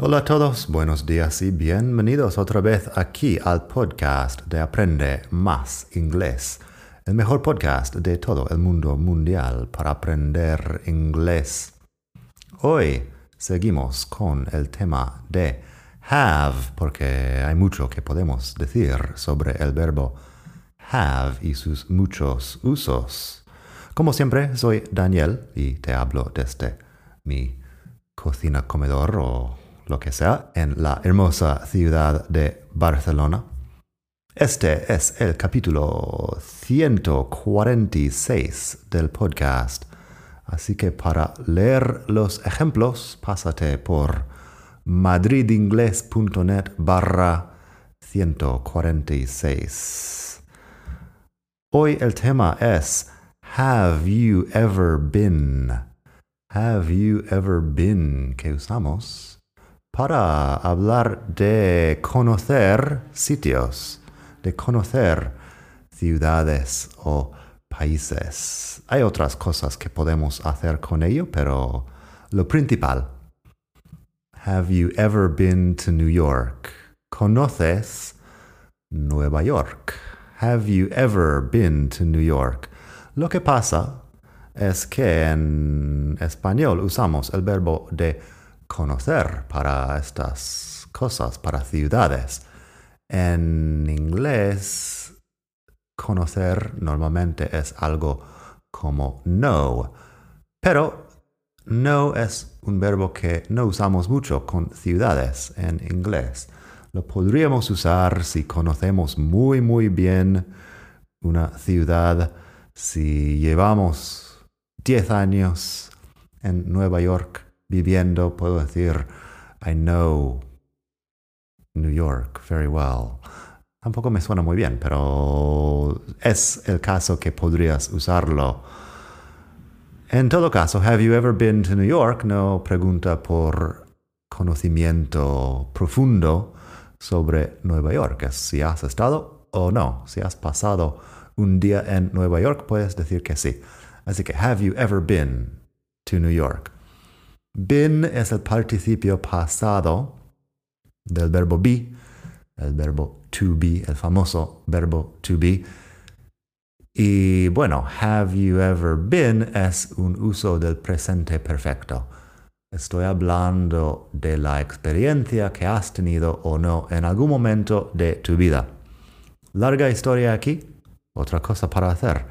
Hola a todos, buenos días y bienvenidos otra vez aquí al podcast de Aprende Más Inglés, el mejor podcast de todo el mundo mundial para aprender inglés. Hoy seguimos con el tema de have, porque hay mucho que podemos decir sobre el verbo have y sus muchos usos. Como siempre, soy Daniel y te hablo desde mi cocina comedor o lo que sea, en la hermosa ciudad de Barcelona. Este es el capítulo 146 del podcast, así que para leer los ejemplos, pásate por madridingles.net barra 146. Hoy el tema es Have you ever been? Have you ever been? que usamos para hablar de conocer sitios, de conocer ciudades o países. Hay otras cosas que podemos hacer con ello, pero lo principal. Have you ever been to New York? ¿Conoces Nueva York? Have you ever been to New York? Lo que pasa es que en español usamos el verbo de conocer para estas cosas, para ciudades. En inglés, conocer normalmente es algo como know, pero know es un verbo que no usamos mucho con ciudades en inglés. Lo podríamos usar si conocemos muy muy bien una ciudad, si llevamos 10 años en Nueva York viviendo, puedo decir, I know New York very well. Tampoco me suena muy bien, pero es el caso que podrías usarlo. En todo caso, have you ever been to New York? No pregunta por conocimiento profundo sobre Nueva York. Es si has estado o no. Si has pasado un día en Nueva York, puedes decir que sí. Así que, have you ever been to New York? Been es el participio pasado del verbo be, el verbo to be, el famoso verbo to be. Y bueno, have you ever been es un uso del presente perfecto. Estoy hablando de la experiencia que has tenido o no en algún momento de tu vida. Larga historia aquí, otra cosa para hacer.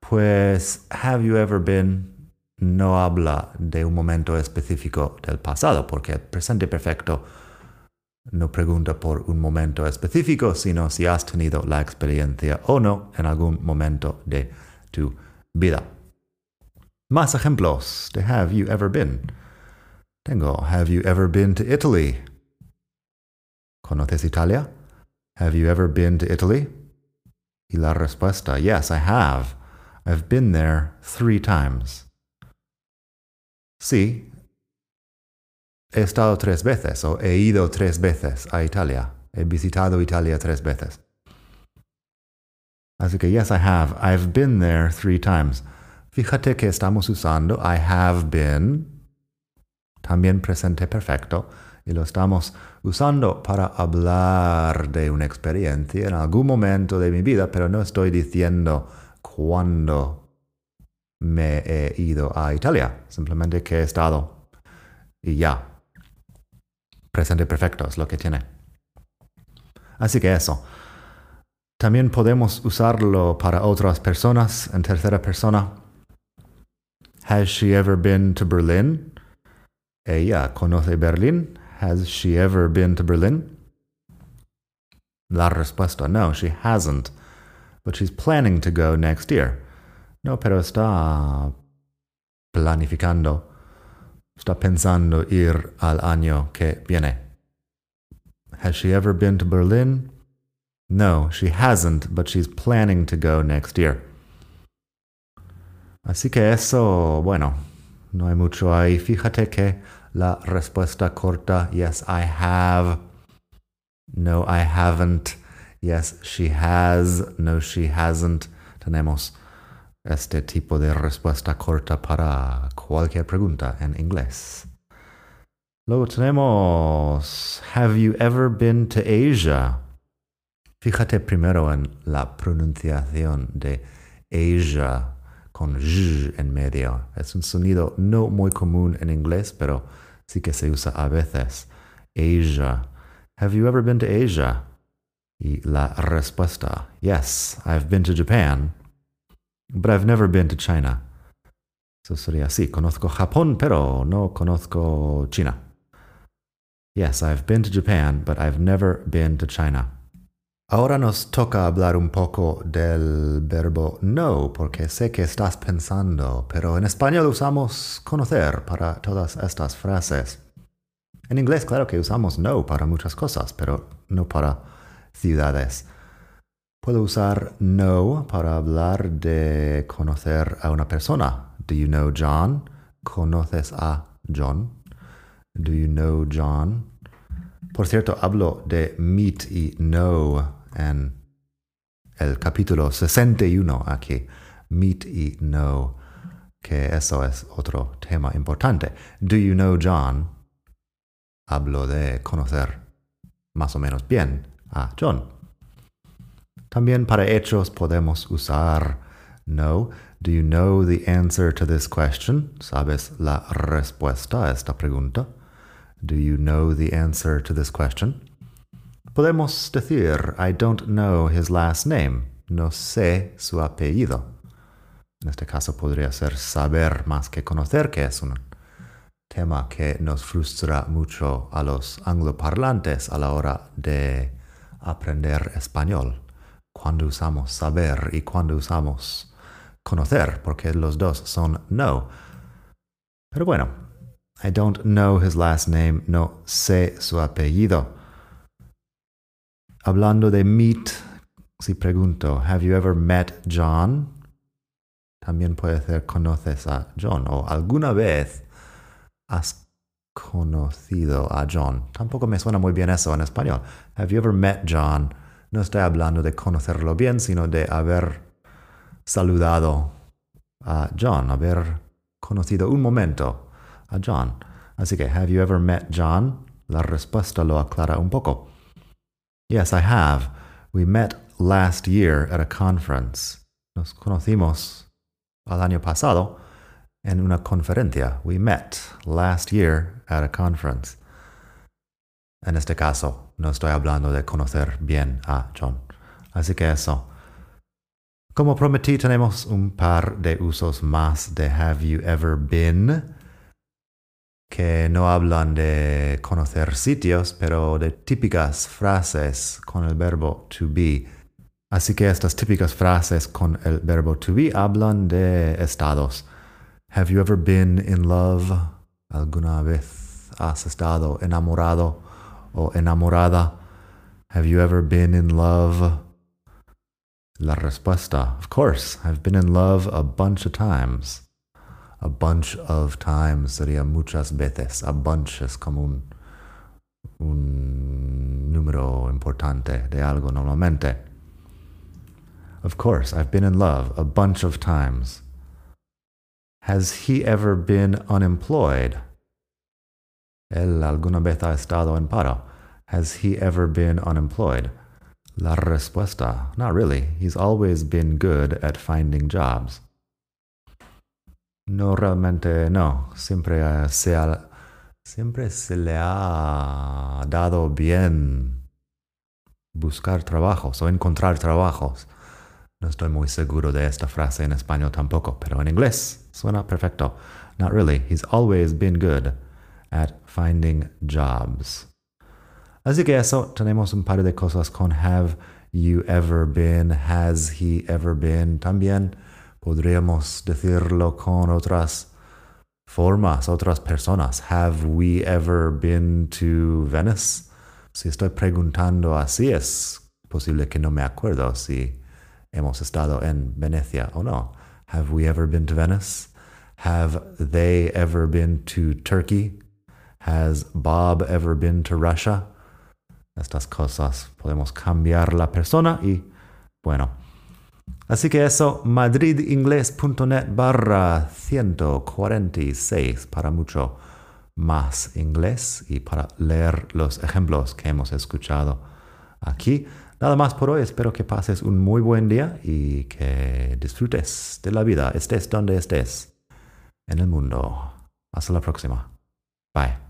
Pues, have you ever been no habla de un momento específico del pasado, porque el presente perfecto no pregunta por un momento específico, sino si has tenido la experiencia o no en algún momento de tu vida. Más ejemplos de have you ever been. Tengo have you ever been to Italy? ¿Conoces Italia? Have you ever been to Italy? Y la respuesta, yes, I have. I've been there three times. Sí, he estado tres veces o he ido tres veces a Italia. He visitado Italia tres veces. Así que, yes, I have. I've been there three times. Fíjate que estamos usando I have been, también presente perfecto, y lo estamos usando para hablar de una experiencia en algún momento de mi vida, pero no estoy diciendo cuándo me he ido a Italia, simplemente que he estado y ya. Presente perfecto es lo que tiene. Así que eso. También podemos usarlo para otras personas en tercera persona. Has she ever been to Berlin? Ella conoce Berlín. Has she ever been to Berlin? La respuesta, no, she hasn't. But she's planning to go next year. No, pero está planificando. Está pensando ir al año que viene. Has she ever been to Berlin? No, she hasn't, but she's planning to go next year. Así que eso, bueno, no hay mucho ahí. Fíjate que la respuesta corta, yes, I have. No, I haven't. Yes, she has. No, she hasn't. Tenemos este tipo de respuesta corta para cualquier pregunta en inglés. Luego tenemos, have you ever been to Asia? Fíjate primero en la pronunciación de Asia con z en medio. Es un sonido no muy común en inglés, pero sí que se usa a veces. Asia. Have you ever been to Asia? Y la respuesta, yes, I've been to Japan, but I've never been to China. Eso sería así, conozco Japón, pero no conozco China. Yes, I've been to Japan, but I've never been to China. Ahora nos toca hablar un poco del verbo know, porque sé que estás pensando, pero en español usamos conocer para todas estas frases. En inglés, claro que usamos know para muchas cosas, pero no para ciudades. Puedo usar know para hablar de conocer a una persona. Do you know John? ¿Conoces a John? Do you know John? Por cierto, hablo de meet y know en el capítulo 61 aquí, meet y know, que eso es otro tema importante. Do you know John? Hablo de conocer más o menos bien a John. También para hechos podemos usar know. Do you know the answer to this question? ¿Sabes la respuesta a esta pregunta? Do you know the answer to this question? Podemos decir, I don't know his last name. No sé su apellido. En este caso podría ser saber más que conocer, que es un tema que nos frustra mucho a los angloparlantes a la hora de aprender español. Cuando usamos saber y cuando usamos conocer, porque los dos son no. Pero bueno, I don't know his last name, no sé su apellido. Hablando de meet, si pregunto, have you ever met John? También puede ser conoces a John o alguna vez has conocido a John. Tampoco me suena muy bien eso en español. Have you ever met John? No estoy hablando de conocerlo bien, sino de haber saludado a John, haber conocido un momento a John. Así que, have you ever met John? La respuesta lo aclara un poco. Yes, I have. We met last year at a conference. Nos conocimos al año pasado en una conferencia. We met last year at a conference. En este caso, no estoy hablando de conocer bien a John. Así que eso. Como prometí, tenemos un par de usos más de have you ever been. que no hablan de conocer sitios, pero de típicas frases con el verbo to be. Así que estas típicas frases con el verbo to be hablan de estados. Have you ever been in love? ¿Alguna vez has estado enamorado o enamorada? Have you ever been in love? La respuesta, of course, I've been in love a bunch of times. A bunch of times sería muchas veces. A bunch es como un, un número importante de algo normalmente. Of course, I've been in love a bunch of times. Has he ever been unemployed? Él alguna vez ha estado en paro. Has he ever been unemployed? La respuesta, not really. He's always been good at finding jobs. No, realmente no. Siempre se, ha, siempre se le ha dado bien buscar trabajos o encontrar trabajos. No estoy muy seguro de esta frase en español tampoco, pero en inglés suena perfecto. Not really. He's always been good at finding jobs. Así que eso, oh, tenemos un par de cosas con have you ever been, has he ever been. También podríamos decirlo con otras formas, otras personas. Have we ever been to Venice? Si estoy preguntando así, es posible que no me acuerdo si hemos estado en Venecia o no. Have we ever been to Venice? Have they ever been to Turkey? Has Bob ever been to Russia? Estas cosas podemos cambiar la persona y bueno. Así que eso, madridingles.net barra 146 para mucho más inglés y para leer los ejemplos que hemos escuchado aquí. Nada más por hoy, espero que pases un muy buen día y que disfrutes de la vida, estés donde estés en el mundo. Hasta la próxima. Bye.